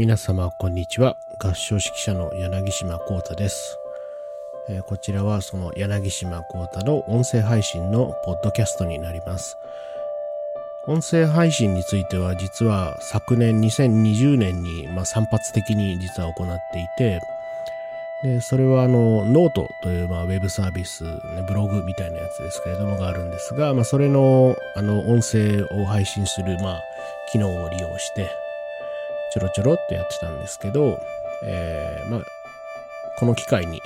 皆様こんにちは。合唱指揮者の柳島幸太です、えーこちらはその柳島幸太の音声配信のポッドキャストになります。音声配信については実は昨年2020年に、まあ、散発的に実は行っていてでそれはあのノートという、まあ、ウェブサービス、ね、ブログみたいなやつですけれどもがあるんですが、まあ、それのあの音声を配信する、まあ、機能を利用してちょろちょろっとやってたんですけど、えーまあ、この機会に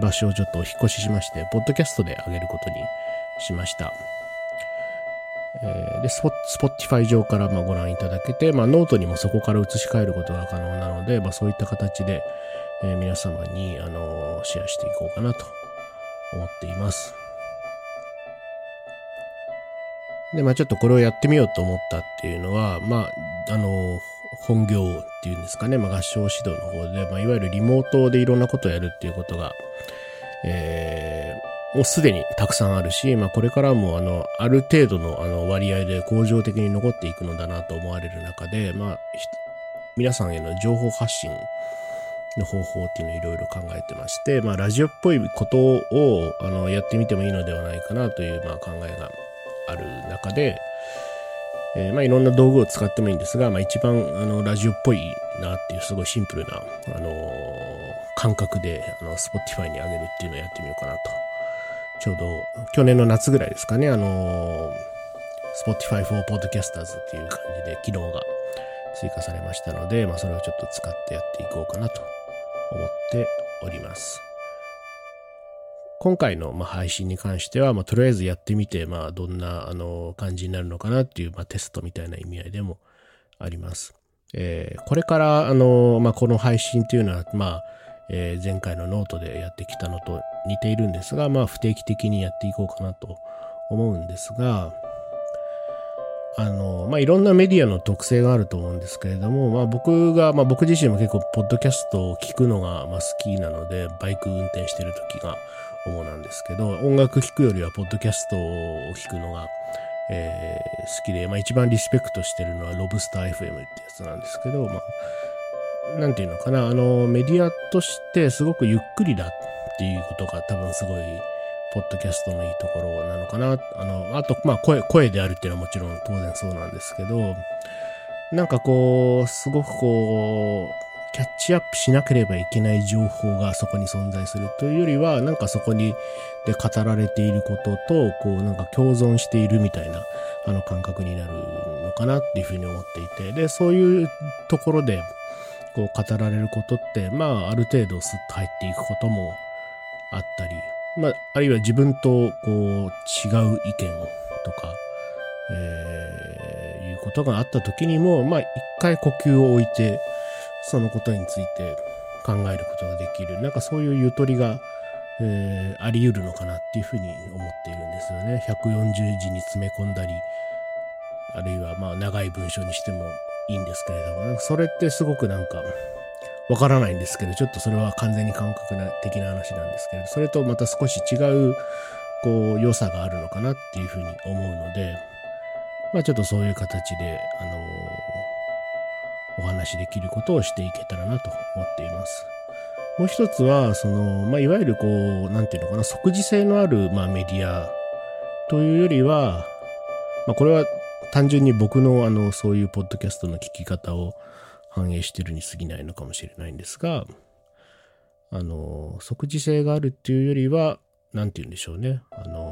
場所をちょっとお引っ越ししまして、ポッドキャストで上げることにしました。えーで、スポ Spotify 上からまご覧いただけて、まあ、ノートにもそこから移し替えることが可能なので、まあ、そういった形で、えー皆様に、あのシェアしていこうかなと思っています。で、まあちょっとこれをやってみようと思ったっていうのは、まあ、あの、本業っていうんですかね、まあ合唱指導の方で、まあいわゆるリモートでいろんなことをやるっていうことが、えーもうすでにたくさんあるし、まあこれからもあの、ある程度のあの割合で向上的に残っていくのだなと思われる中で、まあ、皆さんへの情報発信の方法っていうのをいろいろ考えてまして、まあラジオっぽいことをあのやってみてもいいのではないかなというまあ考えがある中で、えーまあいろんな道具を使ってもいいんですが、まあ一番あのラジオっぽいなっていうすごいシンプルな、あのー感覚であの Spotify に上げるっていうのをやってみようかなと。ちょうど去年の夏ぐらいですかね、あのー Spotify for Podcasters っていう感じで機能が追加されましたので、まあそれをちょっと使ってやっていこうかなと思っております。今回のま配信に関しては、まあ、とりあえずやってみて、まあ、どんなあの感じになるのかなっていう、まあ、テストみたいな意味合いでもあります。えーこれからあの、まあ、この配信っていうのは、まあえー前回のノートでやってきたのと似ているんですが、まあ、不定期的にやっていこうかなと思うんですが、あの、まあ、いろんなメディアの特性があると思うんですけれども、まあ、僕が、まあ、僕自身も結構、ポッドキャストを聞くのが、ま、好きなので、バイク運転してる時が主なんですけど、音楽聴くよりは、ポッドキャストを聞くのが、えー好きで、まあ、一番リスペクトしてるのは、ロブスター FM ってやつなんですけど、まあ、なんていうのかな、あの、メディアとしてすごくゆっくりだっていうことが多分すごい、ポッドキャストのいいところなのかな。あの、あと、まあ、声、声であるっていうのはもちろん当然そうなんですけど、なんかこう、すごくこう、キャッチアップしなければいけない情報がそこに存在するというよりは、なんかそこに、で語られていることと、こう、なんか共存しているみたいな、あの感覚になるのかなっていうふうに思っていて、で、そういうところで、こう語られることって、まあ、ある程度スッと入っていくこともあったり、まあ、あるいは自分とこう違う意見とか、えーいうことがあった時にも、まあ、一回呼吸を置いて、そのことについて考えることができる、なんかそういうゆとりが、えーあり得るのかなっていうふうに思っているんですよね。140字に詰め込んだり、あるいはまあ長い文章にしてもいいんですけれども、それってすごくなんかわからないんですけど、ちょっとそれは完全に感覚的な話なんですけど、それとまた少し違うこう良さがあるのかなっていうふうに思うので、まあちょっとそういう形で、あのーお話しできることをしていけたらなと思っています。もう一つは、その、まあ、いわゆるこう、なんていうのかな、即時性のある、まあ、メディアというよりは、まあ、これは単純に僕の、あの、そういうポッドキャストの聞き方を反映してるに過ぎないのかもしれないんですが、あの、即時性があるっていうよりは、なんて言うんでしょうね。あの、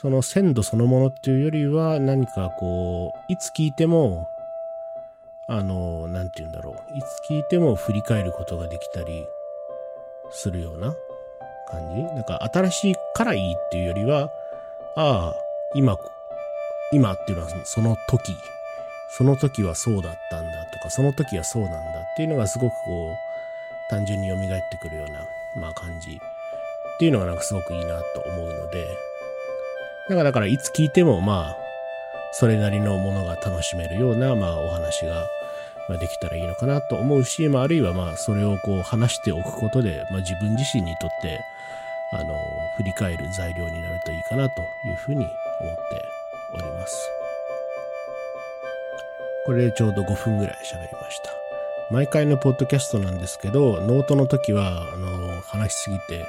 その鮮度そのものっていうよりは、何かこう、いつ聞いても、あの、なんて言うんだろう。いつ聞いても振り返ることができたりするような感じ。なんか新しいからいいっていうよりは、ああ、今、今っていうのはその時、その時はそうだったんだとか、その時はそうなんだっていうのがすごくこう、単純に蘇ってくるような、まあ感じ。っていうのがなんかすごくいいなと思うので、だからだからいつ聞いてもまあ、それなりのものが楽しめるような、まあお話が、できたらいいのかなと思うし、まああるいはまあそれをこう話しておくことで、まあ自分自身にとって、あの、振り返る材料になるといいかなというふうに思っております。これでちょうど5分ぐらい喋りました。毎回のポッドキャストなんですけど、ノートの時は、あの、話しすぎて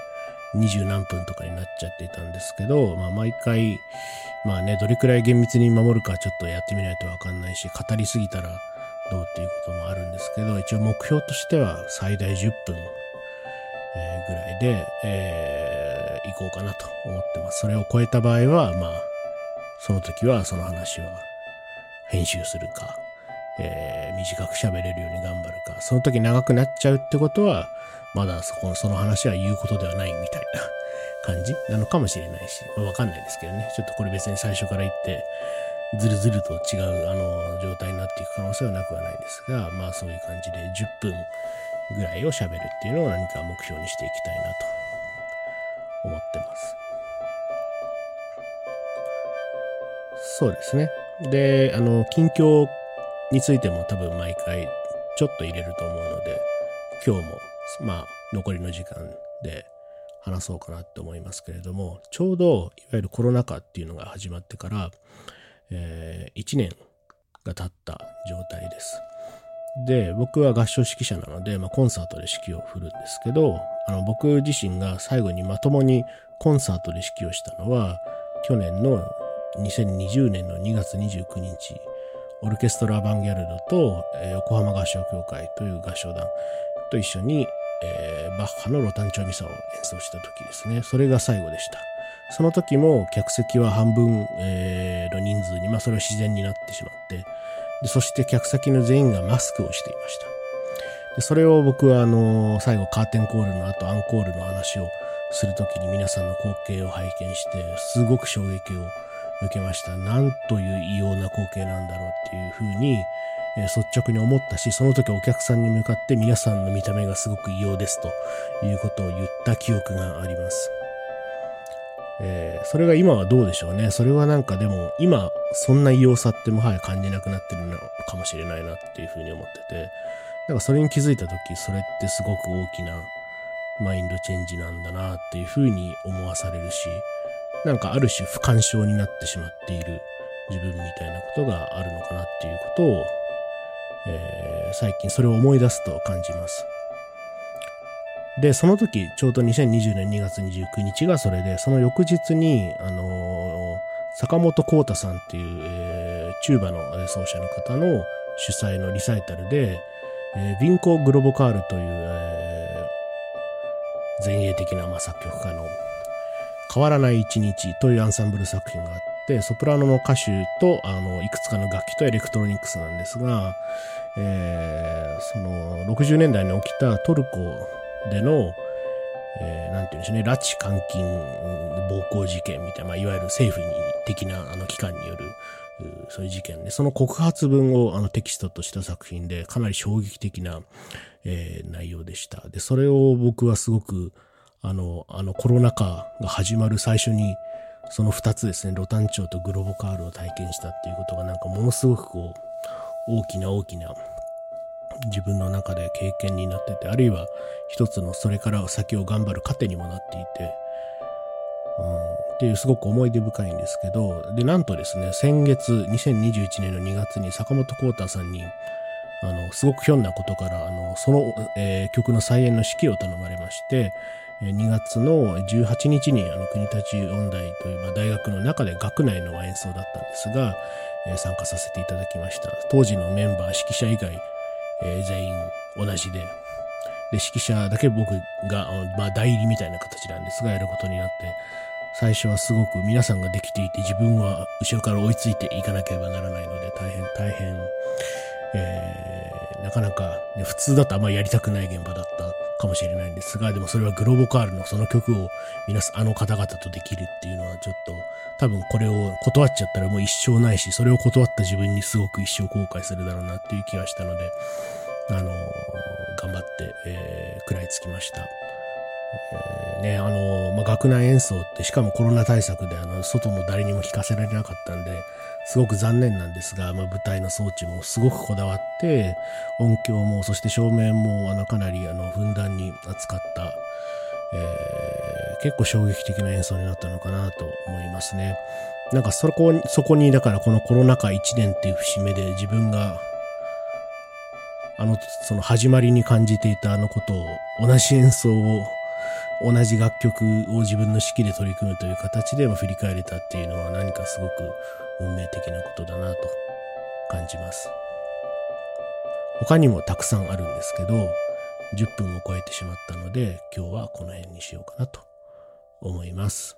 二十何分とかになっちゃっていたんですけど、まあ毎回、まあね、どれくらい厳密に守るかちょっとやってみないとわかんないし、語りすぎたらどうっていうこともあるんですけど、一応目標としては最大10分、ぐらいで、えー、行こうかなと思ってます。それを超えた場合は、まあ、その時はその話は編集するか、えー、短く喋れるように頑張るか、その時長くなっちゃうってことは、まだそこの、その話は言うことではないみたいな感じなのかもしれないし、わ、まあ、かんないですけどね。ちょっとこれ別に最初から言って、ずるずると違う、あの、状態になっていく可能性はなくはないですが、まあそういう感じで10分ぐらいを喋るっていうのを何か目標にしていきたいなと思ってます。そうですね。で、あの、近況についても多分毎回ちょっと入れると思うので、今日も、まあ、残りの時間で話そうかなって思いますけれども、ちょうど、いわゆるコロナ禍っていうのが始まってから、えー、1年が経った状態です。で、僕は合唱指揮者なので、まあ、コンサートで指揮を振るんですけど、あの、僕自身が最後にまともにコンサートで指揮をしたのは、去年の2020年の2月29日、オルケストラ・アバンギャルドと、横浜合唱協会という合唱団と一緒に、えー、バッハのロタンチョミサを演奏した時ですね。それが最後でした。その時も客席は半分、えー、の人数に、まあそれは自然になってしまって、でそして客席の全員がマスクをしていました。でそれを僕はあの最後カーテンコールの後アンコールの話をするときに皆さんの光景を拝見して、すごく衝撃を受けました。なんという異様な光景なんだろうっていうふうに、え、率直に思ったし、その時お客さんに向かって皆さんの見た目がすごく異様ですということを言った記憶があります。えー、それが今はどうでしょうね。それはなんかでも、今、そんな異様さってもはや感じなくなってるのかもしれないなっていうふうに思ってて、だかそれに気づいた時、それってすごく大きなマインドチェンジなんだなっていうふうに思わされるし、なんかある種不干渉になってしまっている自分みたいなことがあるのかなっていうことを、えー、最近それを思い出すと感じます。で、その時、ちょうど2020年2月29日がそれで、その翌日に、あのー、坂本幸太さんっていう、えー、チューバの奏者の方の主催のリサイタルで、えー、ビンコ・グロボカールという、えー、前衛的な、まあ、作曲家の変わらない一日というアンサンブル作品があって、ソプラノの歌手と、あの、いくつかの楽器とエレクトロニクスなんですが、えー、その、60年代に起きたトルコでの、えー、なんていうんでしょうね、拉致監禁暴行事件みたいな、まあ、いわゆる政府に的なあの機関による、そういう事件で、その告発文をあのテキストとした作品で、かなり衝撃的な、えー、内容でした。で、それを僕はすごく、あの、あのコロナ禍が始まる最初に、その二つですね、ロタンチョウとグロボカールを体験したっていうことがなんかものすごくこう、大きな大きな自分の中で経験になってて、あるいは一つのそれから先を頑張る糧にもなっていて、うん、っていうすごく思い出深いんですけど、で、なんとですね、先月、2021年の2月に坂本幸太さんに、あの、すごくひょんなことから、あの、その、えー、曲の再演の指揮を頼まれまして、2月の18日にあの国立音大という、まあ、大学の中で学内の演奏だったんですが、参加させていただきました。当時のメンバー、指揮者以外、えー、全員同じで、で、指揮者だけ僕が、まあ、代理みたいな形なんですが、やることになって、最初はすごく皆さんができていて、自分は後ろから追いついていかなければならないので、大変、大変、えー、なかなか、ね、普通だとあんまりやりたくない現場だったかもしれないんですが、でもそれはグローボカールのその曲を皆さん、あの方々とできるっていうのはちょっと、多分これを断っちゃったらもう一生ないし、それを断った自分にすごく一生後悔するだろうなっていう気がしたので、あのー、頑張って、えー、食らいつきました。え、ね、あの、まあ、学内演奏って、しかもコロナ対策で、あの、外の誰にも聞かせられなかったんで、すごく残念なんですが、まあ、舞台の装置もすごくこだわって、音響も、そして照明も、あの、かなり、あの、ふんだんに扱った、えー、結構衝撃的な演奏になったのかなと思いますね。なんかそこ、そこに、だからこのコロナ禍1年っていう節目で自分があの、その始まりに感じていたあのことを、同じ演奏を、同じ楽曲を自分の指揮で取り組むという形で振り返れたっていうのは何かすごく運命的なことだなと感じます。他にもたくさんあるんですけど、10分を超えてしまったので、今日はこの辺にしようかなと思います。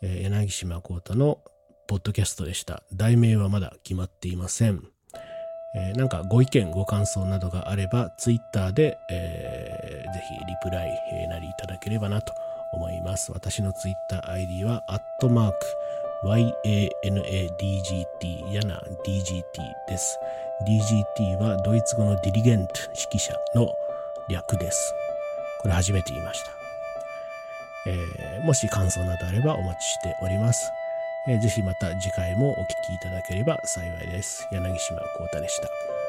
えー、柳島幸太のポッドキャストでした。題名はまだ決まっていません。えー、なんかご意見、ご感想などがあれば、ツイッターで、えー、ぜひリプライ、え、なりいただければなと思います。私のツイッター ID は、アットマーク、yanadgt、やな dgt です。DGT はドイツ語のディリゲント、指揮者の略です。これ初めて言いました。えー、もし感想などあればお待ちしております。ぜひまた次回もお聴きいただければ幸いです。柳島幸太でした。